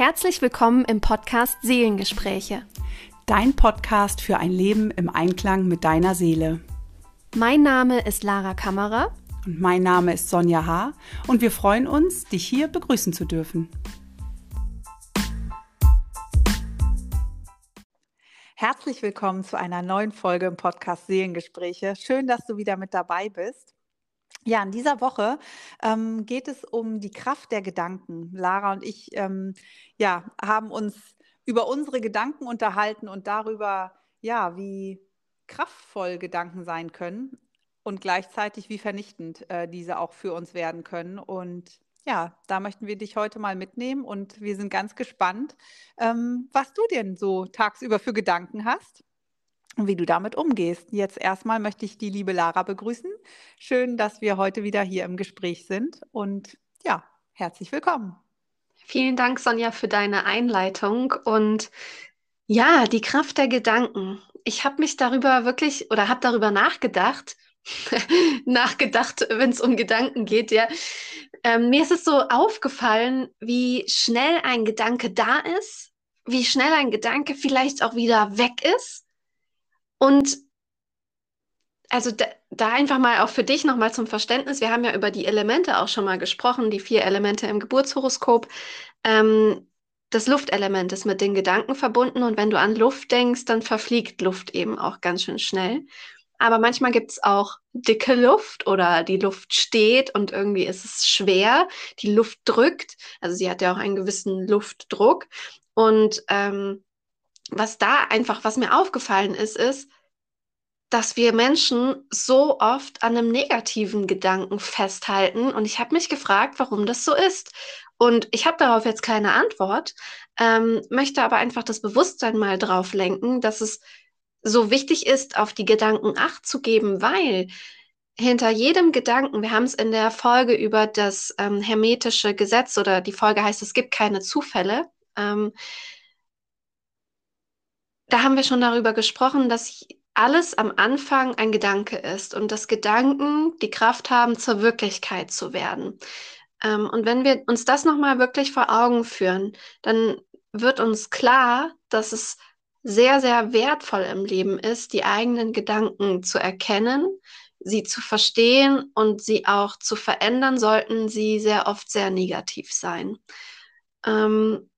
Herzlich willkommen im Podcast Seelengespräche. Dein Podcast für ein Leben im Einklang mit deiner Seele. Mein Name ist Lara Kammerer. Und mein Name ist Sonja H. Und wir freuen uns, dich hier begrüßen zu dürfen. Herzlich willkommen zu einer neuen Folge im Podcast Seelengespräche. Schön, dass du wieder mit dabei bist. Ja, in dieser Woche ähm, geht es um die Kraft der Gedanken. Lara und ich ähm, ja, haben uns über unsere Gedanken unterhalten und darüber, ja, wie kraftvoll Gedanken sein können und gleichzeitig wie vernichtend äh, diese auch für uns werden können. Und ja, da möchten wir dich heute mal mitnehmen und wir sind ganz gespannt, ähm, was du denn so tagsüber für Gedanken hast und wie du damit umgehst. Jetzt erstmal möchte ich die liebe Lara begrüßen. Schön, dass wir heute wieder hier im Gespräch sind und ja, herzlich willkommen. Vielen Dank, Sonja, für deine Einleitung und ja, die Kraft der Gedanken. Ich habe mich darüber wirklich oder habe darüber nachgedacht, nachgedacht, wenn es um Gedanken geht, ja. Ähm, mir ist es so aufgefallen, wie schnell ein Gedanke da ist, wie schnell ein Gedanke vielleicht auch wieder weg ist und also da, da, einfach mal auch für dich nochmal zum Verständnis. Wir haben ja über die Elemente auch schon mal gesprochen, die vier Elemente im Geburtshoroskop. Ähm, das Luftelement ist mit den Gedanken verbunden und wenn du an Luft denkst, dann verfliegt Luft eben auch ganz schön schnell. Aber manchmal gibt es auch dicke Luft oder die Luft steht und irgendwie ist es schwer. Die Luft drückt. Also sie hat ja auch einen gewissen Luftdruck. Und ähm, was da einfach, was mir aufgefallen ist, ist, dass wir Menschen so oft an einem negativen Gedanken festhalten. Und ich habe mich gefragt, warum das so ist. Und ich habe darauf jetzt keine Antwort, ähm, möchte aber einfach das Bewusstsein mal drauf lenken, dass es so wichtig ist, auf die Gedanken acht zu geben, weil hinter jedem Gedanken, wir haben es in der Folge über das ähm, hermetische Gesetz oder die Folge heißt, es gibt keine Zufälle. Ähm, da haben wir schon darüber gesprochen, dass alles am Anfang ein Gedanke ist und dass Gedanken die Kraft haben, zur Wirklichkeit zu werden. Ähm, und wenn wir uns das nochmal wirklich vor Augen führen, dann wird uns klar, dass es sehr, sehr wertvoll im Leben ist, die eigenen Gedanken zu erkennen, sie zu verstehen und sie auch zu verändern, sollten sie sehr oft sehr negativ sein. Ähm,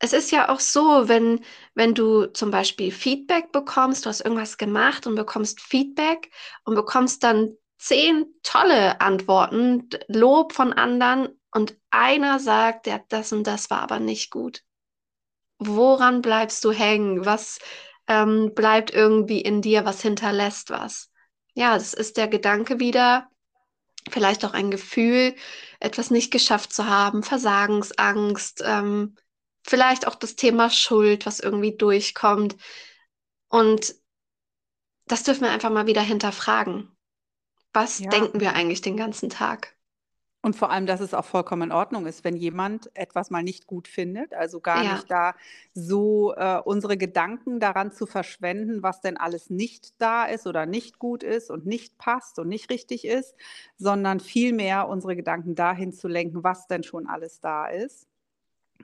es ist ja auch so, wenn, wenn du zum Beispiel Feedback bekommst, du hast irgendwas gemacht und bekommst Feedback und bekommst dann zehn tolle Antworten, Lob von anderen und einer sagt, ja, das und das war aber nicht gut. Woran bleibst du hängen? Was ähm, bleibt irgendwie in dir? Was hinterlässt was? Ja, das ist der Gedanke wieder, vielleicht auch ein Gefühl, etwas nicht geschafft zu haben, Versagensangst, ähm, vielleicht auch das Thema Schuld, was irgendwie durchkommt. Und das dürfen wir einfach mal wieder hinterfragen. Was ja. denken wir eigentlich den ganzen Tag? Und vor allem, dass es auch vollkommen in Ordnung ist, wenn jemand etwas mal nicht gut findet, also gar ja. nicht da so äh, unsere Gedanken daran zu verschwenden, was denn alles nicht da ist oder nicht gut ist und nicht passt und nicht richtig ist, sondern vielmehr unsere Gedanken dahin zu lenken, was denn schon alles da ist.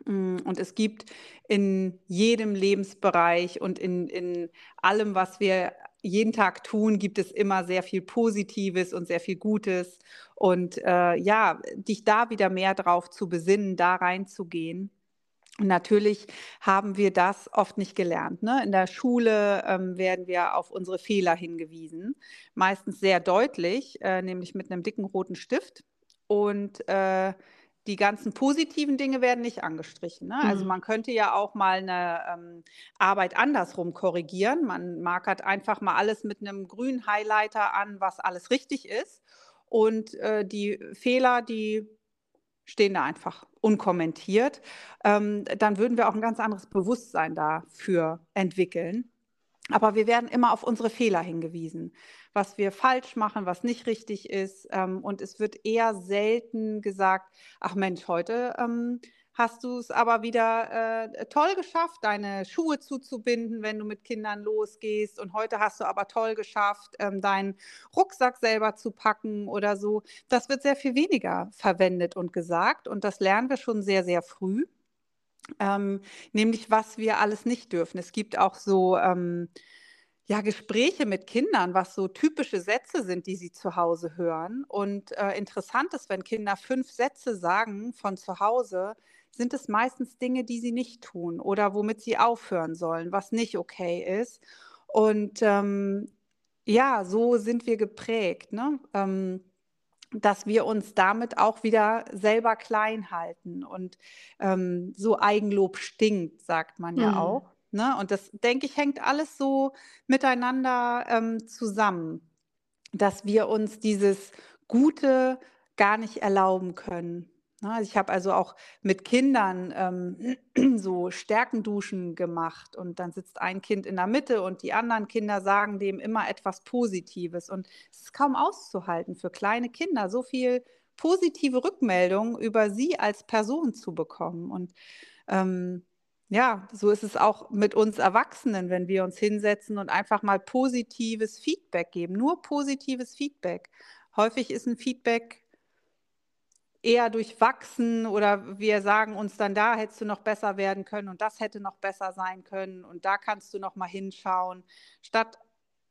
Mm, und es gibt in jedem Lebensbereich und in, in allem, was wir jeden Tag tun, gibt es immer sehr viel Positives und sehr viel Gutes. Und äh, ja, dich da wieder mehr drauf zu besinnen, da reinzugehen. Und natürlich haben wir das oft nicht gelernt. Ne? In der Schule ähm, werden wir auf unsere Fehler hingewiesen, meistens sehr deutlich, äh, nämlich mit einem dicken roten Stift. Und äh, die ganzen positiven Dinge werden nicht angestrichen. Ne? Also mhm. man könnte ja auch mal eine ähm, Arbeit andersrum korrigieren. Man markert einfach mal alles mit einem grünen Highlighter an, was alles richtig ist. Und äh, die Fehler, die stehen da einfach unkommentiert. Ähm, dann würden wir auch ein ganz anderes Bewusstsein dafür entwickeln. Aber wir werden immer auf unsere Fehler hingewiesen, was wir falsch machen, was nicht richtig ist. Ähm, und es wird eher selten gesagt, ach Mensch, heute ähm, hast du es aber wieder äh, toll geschafft, deine Schuhe zuzubinden, wenn du mit Kindern losgehst. Und heute hast du aber toll geschafft, ähm, deinen Rucksack selber zu packen oder so. Das wird sehr viel weniger verwendet und gesagt. Und das lernen wir schon sehr, sehr früh. Ähm, nämlich was wir alles nicht dürfen. Es gibt auch so ähm, ja, Gespräche mit Kindern, was so typische Sätze sind, die sie zu Hause hören. Und äh, interessant ist, wenn Kinder fünf Sätze sagen von zu Hause, sind es meistens Dinge, die sie nicht tun oder womit sie aufhören sollen, was nicht okay ist. Und ähm, ja, so sind wir geprägt, ne? Ähm, dass wir uns damit auch wieder selber klein halten. Und ähm, so Eigenlob stinkt, sagt man ja mhm. auch. Ne? Und das, denke ich, hängt alles so miteinander ähm, zusammen, dass wir uns dieses Gute gar nicht erlauben können. Ne? Ich habe also auch mit Kindern ähm, so Stärkenduschen gemacht und dann sitzt ein Kind in der Mitte und die anderen Kinder sagen dem immer etwas Positives und es ist kaum auszuhalten für kleine Kinder, so viel positive Rückmeldungen über sie als Person zu bekommen und ähm, ja, so ist es auch mit uns Erwachsenen, wenn wir uns hinsetzen und einfach mal positives Feedback geben, nur positives Feedback. Häufig ist ein Feedback eher durchwachsen oder wir sagen uns dann, da hättest du noch besser werden können und das hätte noch besser sein können und da kannst du noch mal hinschauen, statt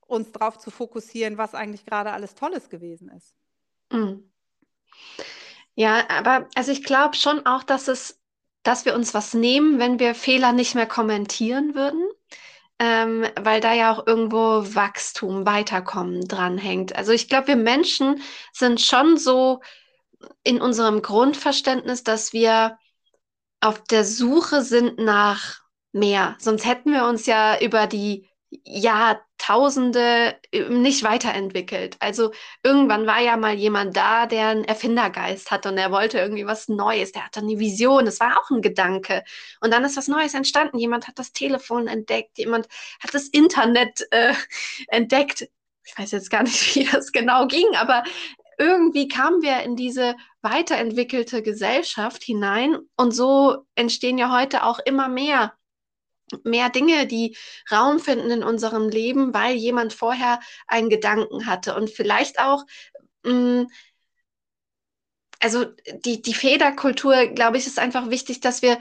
uns darauf zu fokussieren, was eigentlich gerade alles Tolles gewesen ist. Mhm. Ja, aber also ich glaube schon auch, dass es, dass wir uns was nehmen, wenn wir Fehler nicht mehr kommentieren würden. Ähm, weil da ja auch irgendwo Wachstum, Weiterkommen dranhängt. Also ich glaube, wir Menschen sind schon so in unserem Grundverständnis, dass wir auf der Suche sind nach mehr. Sonst hätten wir uns ja über die Jahrtausende äh, nicht weiterentwickelt. Also irgendwann war ja mal jemand da, der einen Erfindergeist hat und er wollte irgendwie was Neues. Der hatte eine Vision, das war auch ein Gedanke. Und dann ist was Neues entstanden. Jemand hat das Telefon entdeckt, jemand hat das Internet äh, entdeckt. Ich weiß jetzt gar nicht, wie das genau ging, aber irgendwie kamen wir in diese weiterentwickelte Gesellschaft hinein und so entstehen ja heute auch immer mehr mehr Dinge, die Raum finden in unserem Leben, weil jemand vorher einen Gedanken hatte. Und vielleicht auch mh, mm, also die, die Federkultur, glaube ich, ist einfach wichtig, dass wir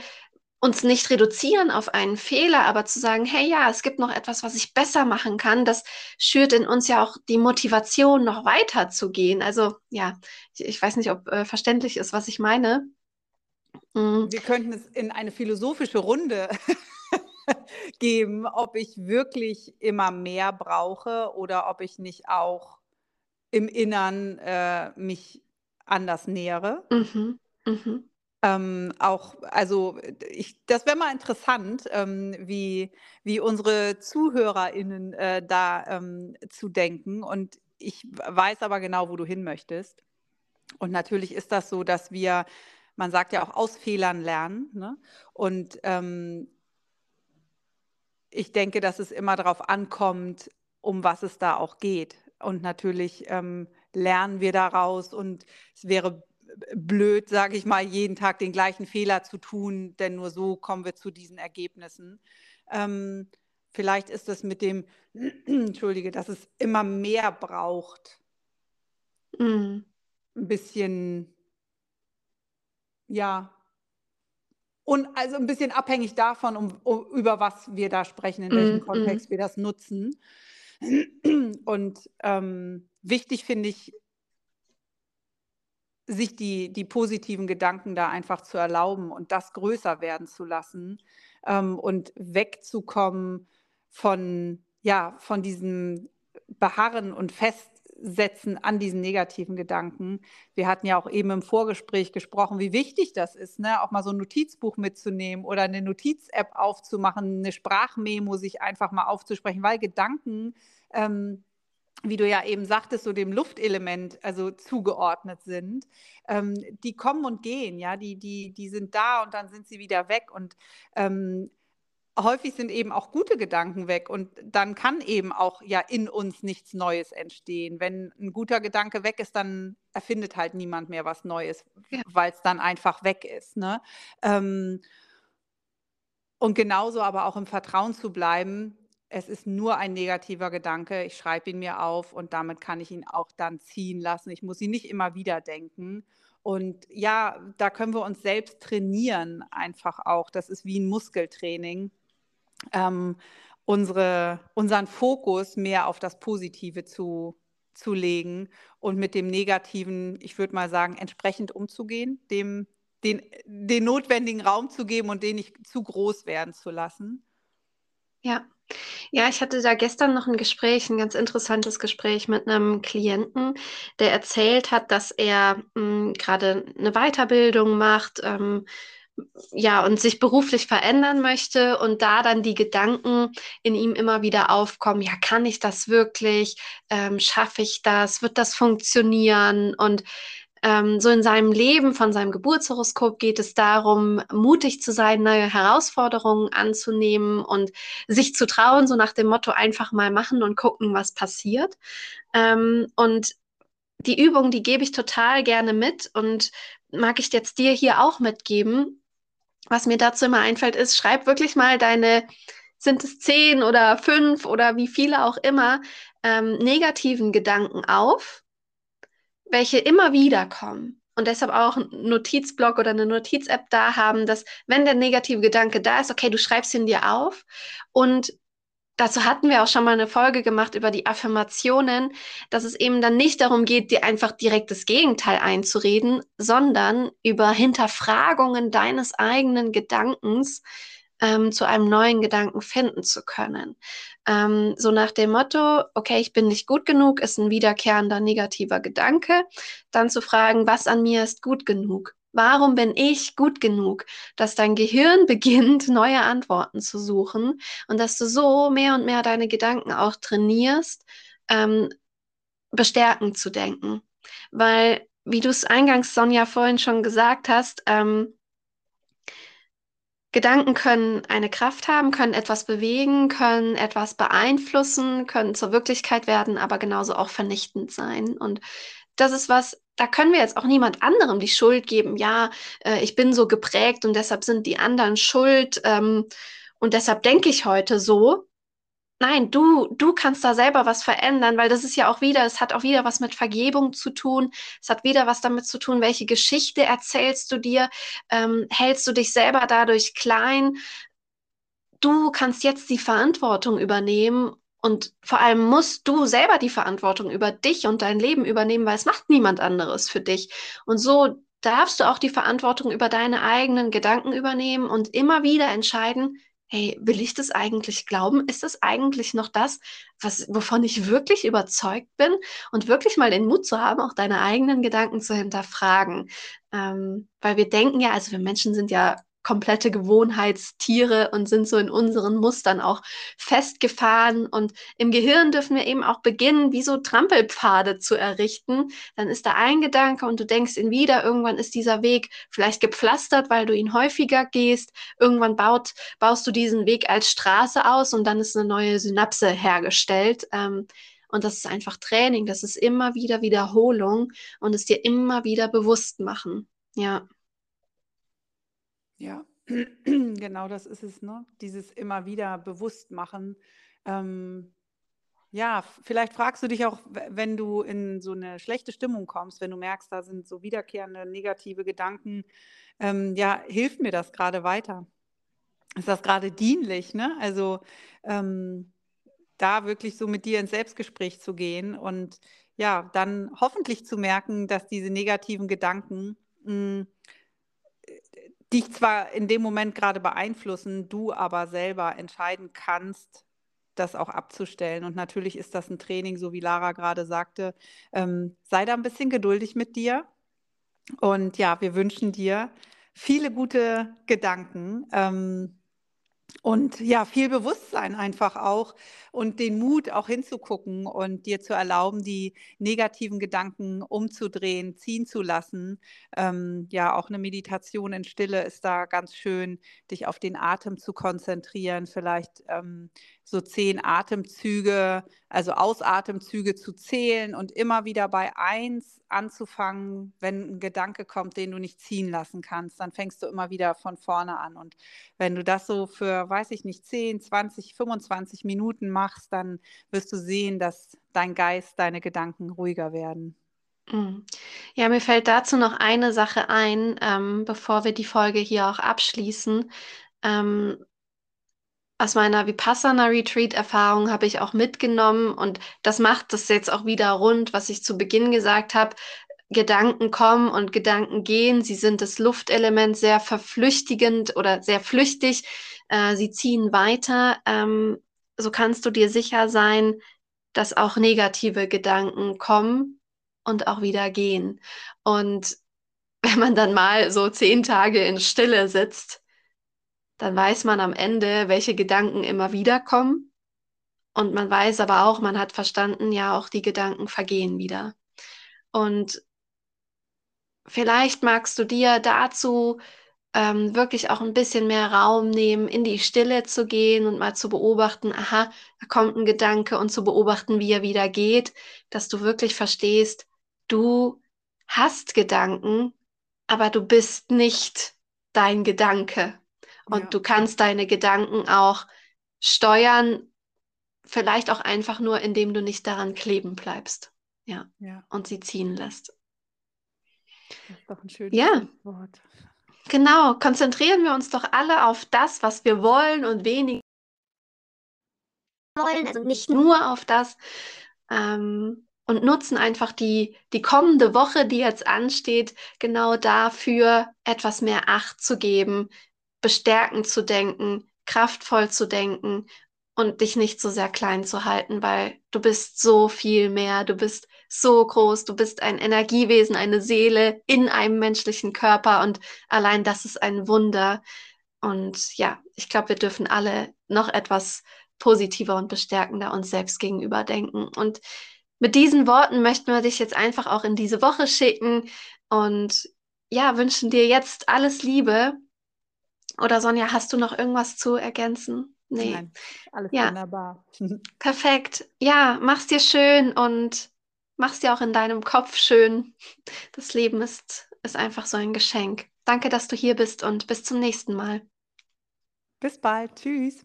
uns nicht reduzieren auf einen Fehler, aber zu sagen, hey ja, es gibt noch etwas, was ich besser machen kann, das schürt in uns ja auch die Motivation, noch weiter zu gehen. Also ja, ich, ich weiß nicht, ob äh, verständlich ist, was ich meine. Mhm. Wir könnten es in eine philosophische Runde geben, ob ich wirklich immer mehr brauche oder ob ich nicht auch im Innern äh, mich anders nähere. Mhm. Mhm. Ähm, auch, also ich, das wäre mal interessant, ähm, wie, wie unsere ZuhörerInnen äh, da ähm, zu denken. Und ich weiß aber genau, wo du hin möchtest. Und natürlich ist das so, dass wir, man sagt ja auch aus Fehlern lernen. Ne? Und ähm, ich denke, dass es immer darauf ankommt, um was es da auch geht. Und natürlich ähm, lernen wir daraus und es wäre blöd, sage ich mal, jeden Tag den gleichen Fehler zu tun, denn nur so kommen wir zu diesen Ergebnissen. Ähm, vielleicht ist es mit dem, entschuldige, dass es immer mehr braucht, mm. ein bisschen, ja, und also ein bisschen abhängig davon, um, um, über was wir da sprechen, in welchem mm, Kontext mm. wir das nutzen. Und ähm, wichtig finde ich, sich die, die positiven Gedanken da einfach zu erlauben und das größer werden zu lassen ähm, und wegzukommen von, ja, von diesem Beharren und Festsetzen an diesen negativen Gedanken. Wir hatten ja auch eben im Vorgespräch gesprochen, wie wichtig das ist, ne? auch mal so ein Notizbuch mitzunehmen oder eine Notiz-App aufzumachen, eine Sprachmemo sich einfach mal aufzusprechen, weil Gedanken ähm, wie du ja eben sagtest, so dem Luftelement also zugeordnet sind, ähm, die kommen und gehen, ja, die, die, die sind da und dann sind sie wieder weg und ähm, häufig sind eben auch gute Gedanken weg und dann kann eben auch ja in uns nichts Neues entstehen. Wenn ein guter Gedanke weg ist, dann erfindet halt niemand mehr was Neues, ja. weil es dann einfach weg ist. Ne? Ähm, und genauso aber auch im Vertrauen zu bleiben, es ist nur ein negativer Gedanke, ich schreibe ihn mir auf und damit kann ich ihn auch dann ziehen lassen. Ich muss ihn nicht immer wieder denken. Und ja, da können wir uns selbst trainieren, einfach auch. Das ist wie ein Muskeltraining. Ähm, unsere, unseren Fokus mehr auf das Positive zu, zu legen und mit dem Negativen, ich würde mal sagen, entsprechend umzugehen, dem den, den notwendigen Raum zu geben und den nicht zu groß werden zu lassen. Ja. Ja, ich hatte da gestern noch ein Gespräch, ein ganz interessantes Gespräch mit einem Klienten, der erzählt hat, dass er hm, gerade eine Weiterbildung macht, ähm, ja, und sich beruflich verändern möchte und da dann die Gedanken in ihm immer wieder aufkommen, ja, kann ich das wirklich? Ähm, Schaffe ich das? Wird das funktionieren? Und ähm, so in seinem Leben, von seinem Geburtshoroskop geht es darum, mutig zu sein, neue Herausforderungen anzunehmen und sich zu trauen, so nach dem Motto einfach mal machen und gucken, was passiert. Ähm, und die Übung, die gebe ich total gerne mit und mag ich jetzt dir hier auch mitgeben. Was mir dazu immer einfällt, ist, schreib wirklich mal deine, sind es zehn oder fünf oder wie viele auch immer, ähm, negativen Gedanken auf welche immer wieder kommen und deshalb auch einen Notizblock oder eine Notiz-App da haben, dass wenn der negative Gedanke da ist, okay, du schreibst ihn dir auf. Und Dazu hatten wir auch schon mal eine Folge gemacht über die Affirmationen, dass es eben dann nicht darum geht, dir einfach direkt das Gegenteil einzureden, sondern über Hinterfragungen deines eigenen Gedankens ähm, zu einem neuen Gedanken finden zu können. Ähm, so nach dem Motto, okay, ich bin nicht gut genug, ist ein wiederkehrender negativer Gedanke. Dann zu fragen, was an mir ist gut genug? Warum bin ich gut genug? Dass dein Gehirn beginnt, neue Antworten zu suchen und dass du so mehr und mehr deine Gedanken auch trainierst, ähm, bestärkend zu denken. Weil, wie du es eingangs, Sonja, vorhin schon gesagt hast, ähm, Gedanken können eine Kraft haben, können etwas bewegen, können etwas beeinflussen, können zur Wirklichkeit werden, aber genauso auch vernichtend sein. Und das ist was, da können wir jetzt auch niemand anderem die Schuld geben. Ja, äh, ich bin so geprägt und deshalb sind die anderen schuld ähm, und deshalb denke ich heute so. Nein, du, du kannst da selber was verändern, weil das ist ja auch wieder, es hat auch wieder was mit Vergebung zu tun. Es hat wieder was damit zu tun, welche Geschichte erzählst du dir? Ähm, hältst du dich selber dadurch klein? Du kannst jetzt die Verantwortung übernehmen und vor allem musst du selber die Verantwortung über dich und dein Leben übernehmen, weil es macht niemand anderes für dich. Und so darfst du auch die Verantwortung über deine eigenen Gedanken übernehmen und immer wieder entscheiden, hey, will ich das eigentlich glauben? Ist das eigentlich noch das, was, wovon ich wirklich überzeugt bin? Und wirklich mal den Mut zu haben, auch deine eigenen Gedanken zu hinterfragen. Ähm, weil wir denken ja, also wir Menschen sind ja komplette Gewohnheitstiere und sind so in unseren Mustern auch festgefahren. Und im Gehirn dürfen wir eben auch beginnen, wie so Trampelpfade zu errichten. Dann ist da ein Gedanke und du denkst ihn wieder. Irgendwann ist dieser Weg vielleicht gepflastert, weil du ihn häufiger gehst. Irgendwann baut, baust du diesen Weg als Straße aus und dann ist eine neue Synapse hergestellt. Ähm, und das ist einfach Training, das ist immer wieder Wiederholung und es dir immer wieder bewusst machen. Ja. Ja, genau das ist es, ne? Dieses immer wieder bewusst machen. Ähm, ja, vielleicht fragst du dich auch, wenn du in so eine schlechte Stimmung kommst, wenn du merkst, da sind so wiederkehrende negative Gedanken, ähm, ja, hilft mir das gerade weiter? Ist das gerade dienlich, ne? Also ähm, da wirklich so mit dir ins Selbstgespräch zu gehen und ja, dann hoffentlich zu merken, dass diese negativen Gedanken mh, hm, dich zwar in dem Moment gerade beeinflussen, du aber selber entscheiden kannst, das auch abzustellen. Und natürlich ist das ein Training, so wie Lara gerade sagte. Ähm, sei da ein bisschen geduldig mit dir. Und ja, wir wünschen dir viele gute Gedanken. Ähm, und ja, viel Bewusstsein einfach auch und den Mut auch hinzugucken und dir zu erlauben, die negativen Gedanken umzudrehen, ziehen zu lassen. Ähm, ja, auch eine Meditation in Stille ist da ganz schön, dich auf den Atem zu konzentrieren, vielleicht ähm, so zehn Atemzüge, also Ausatemzüge zu zählen und immer wieder bei eins anzufangen, wenn ein Gedanke kommt, den du nicht ziehen lassen kannst, dann fängst du immer wieder von vorne an. Und wenn du das so für, weiß ich nicht, 10, 20, 25 Minuten machst, dann wirst du sehen, dass dein Geist, deine Gedanken ruhiger werden. Mhm. Ja, mir fällt dazu noch eine Sache ein, ähm, bevor wir die Folge hier auch abschließen. Ähm, aus meiner Vipassana Retreat Erfahrung habe ich auch mitgenommen und das macht das jetzt auch wieder rund, was ich zu Beginn gesagt habe. Gedanken kommen und Gedanken gehen. Sie sind das Luftelement sehr verflüchtigend oder sehr flüchtig. Äh, sie ziehen weiter. Ähm, so kannst du dir sicher sein, dass auch negative Gedanken kommen und auch wieder gehen. Und wenn man dann mal so zehn Tage in Stille sitzt, dann weiß man am Ende, welche Gedanken immer wieder kommen. Und man weiß aber auch, man hat verstanden, ja, auch die Gedanken vergehen wieder. Und vielleicht magst du dir dazu ähm, wirklich auch ein bisschen mehr Raum nehmen, in die Stille zu gehen und mal zu beobachten, aha, da kommt ein Gedanke und zu beobachten, wie er wieder geht, dass du wirklich verstehst, du hast Gedanken, aber du bist nicht dein Gedanke. Und ja. du kannst deine Gedanken auch steuern, vielleicht auch einfach nur, indem du nicht daran kleben bleibst. Ja. ja. Und sie ziehen lässt. Das ist doch ein schönes ja. Wort. Genau, konzentrieren wir uns doch alle auf das, was wir wollen und wenig wollen, also nicht nur auf das. Ähm, und nutzen einfach die, die kommende Woche, die jetzt ansteht, genau dafür, etwas mehr Acht zu geben, bestärkend zu denken, kraftvoll zu denken und dich nicht so sehr klein zu halten, weil du bist so viel mehr, du bist so groß, du bist ein Energiewesen, eine Seele in einem menschlichen Körper und allein das ist ein Wunder. Und ja, ich glaube, wir dürfen alle noch etwas positiver und bestärkender uns selbst gegenüber denken. Und mit diesen Worten möchten wir dich jetzt einfach auch in diese Woche schicken und ja, wünschen dir jetzt alles Liebe. Oder Sonja, hast du noch irgendwas zu ergänzen? Nee. Nein, alles ja. wunderbar. Perfekt. Ja, mach's dir schön und mach's dir auch in deinem Kopf schön. Das Leben ist, ist einfach so ein Geschenk. Danke, dass du hier bist und bis zum nächsten Mal. Bis bald. Tschüss.